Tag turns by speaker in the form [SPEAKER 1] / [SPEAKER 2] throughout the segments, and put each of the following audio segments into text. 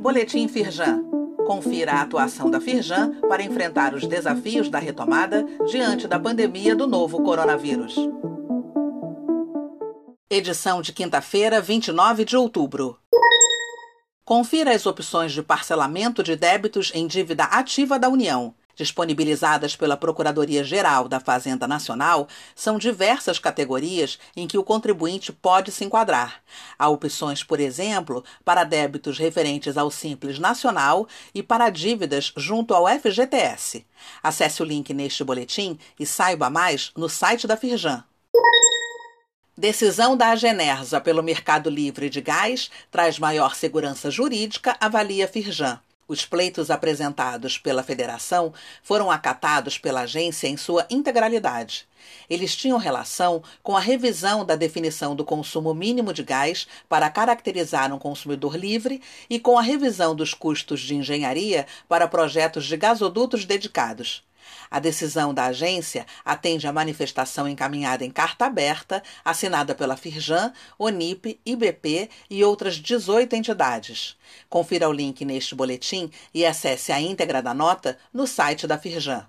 [SPEAKER 1] Boletim Firjan. Confira a atuação da Firjan para enfrentar os desafios da retomada diante da pandemia do novo coronavírus. Edição de quinta-feira, 29 de outubro. Confira as opções de parcelamento de débitos em dívida ativa da União. Disponibilizadas pela Procuradoria-Geral da Fazenda Nacional, são diversas categorias em que o contribuinte pode se enquadrar. Há opções, por exemplo, para débitos referentes ao Simples Nacional e para dívidas junto ao FGTS. Acesse o link neste boletim e saiba mais no site da Firjan. Decisão da Agenerza pelo mercado livre de gás traz maior segurança jurídica, avalia Firjan. Os pleitos apresentados pela federação foram acatados pela agência em sua integralidade. Eles tinham relação com a revisão da definição do consumo mínimo de gás para caracterizar um consumidor livre e com a revisão dos custos de engenharia para projetos de gasodutos dedicados. A decisão da agência atende à manifestação encaminhada em carta aberta, assinada pela Firjan, Onip, IBP e outras 18 entidades. Confira o link neste boletim e acesse a íntegra da nota no site da Firjan.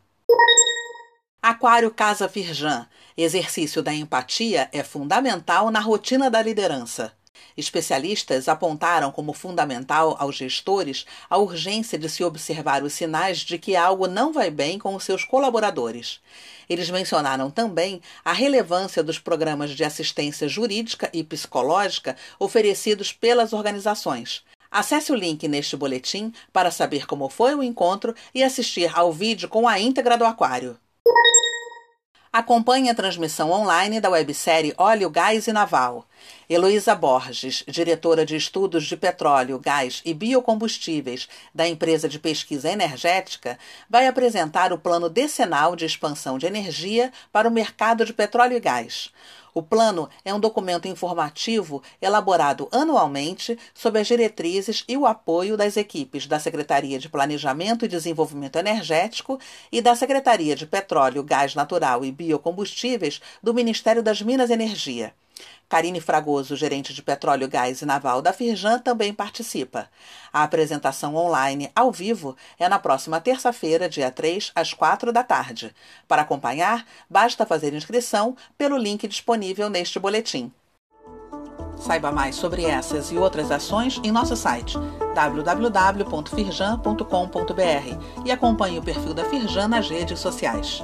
[SPEAKER 1] Aquário Casa Firjan. Exercício da empatia é fundamental na rotina da liderança. Especialistas apontaram como fundamental aos gestores a urgência de se observar os sinais de que algo não vai bem com os seus colaboradores. Eles mencionaram também a relevância dos programas de assistência jurídica e psicológica oferecidos pelas organizações. Acesse o link neste boletim para saber como foi o encontro e assistir ao vídeo com a íntegra do aquário. Acompanhe a transmissão online da websérie Óleo, Gás e Naval. Heloísa Borges, diretora de Estudos de Petróleo, Gás e Biocombustíveis da empresa de pesquisa energética, vai apresentar o plano decenal de expansão de energia para o mercado de petróleo e gás. O plano é um documento informativo elaborado anualmente sob as diretrizes e o apoio das equipes da Secretaria de Planejamento e Desenvolvimento Energético e da Secretaria de Petróleo, Gás Natural e Biocombustíveis do Ministério das Minas e Energia. Karine Fragoso, gerente de petróleo, gás e naval da Firjan, também participa. A apresentação online, ao vivo, é na próxima terça-feira, dia 3, às 4 da tarde. Para acompanhar, basta fazer inscrição pelo link disponível neste boletim. Saiba mais sobre essas e outras ações em nosso site www.firjan.com.br e acompanhe o perfil da Firjan nas redes sociais.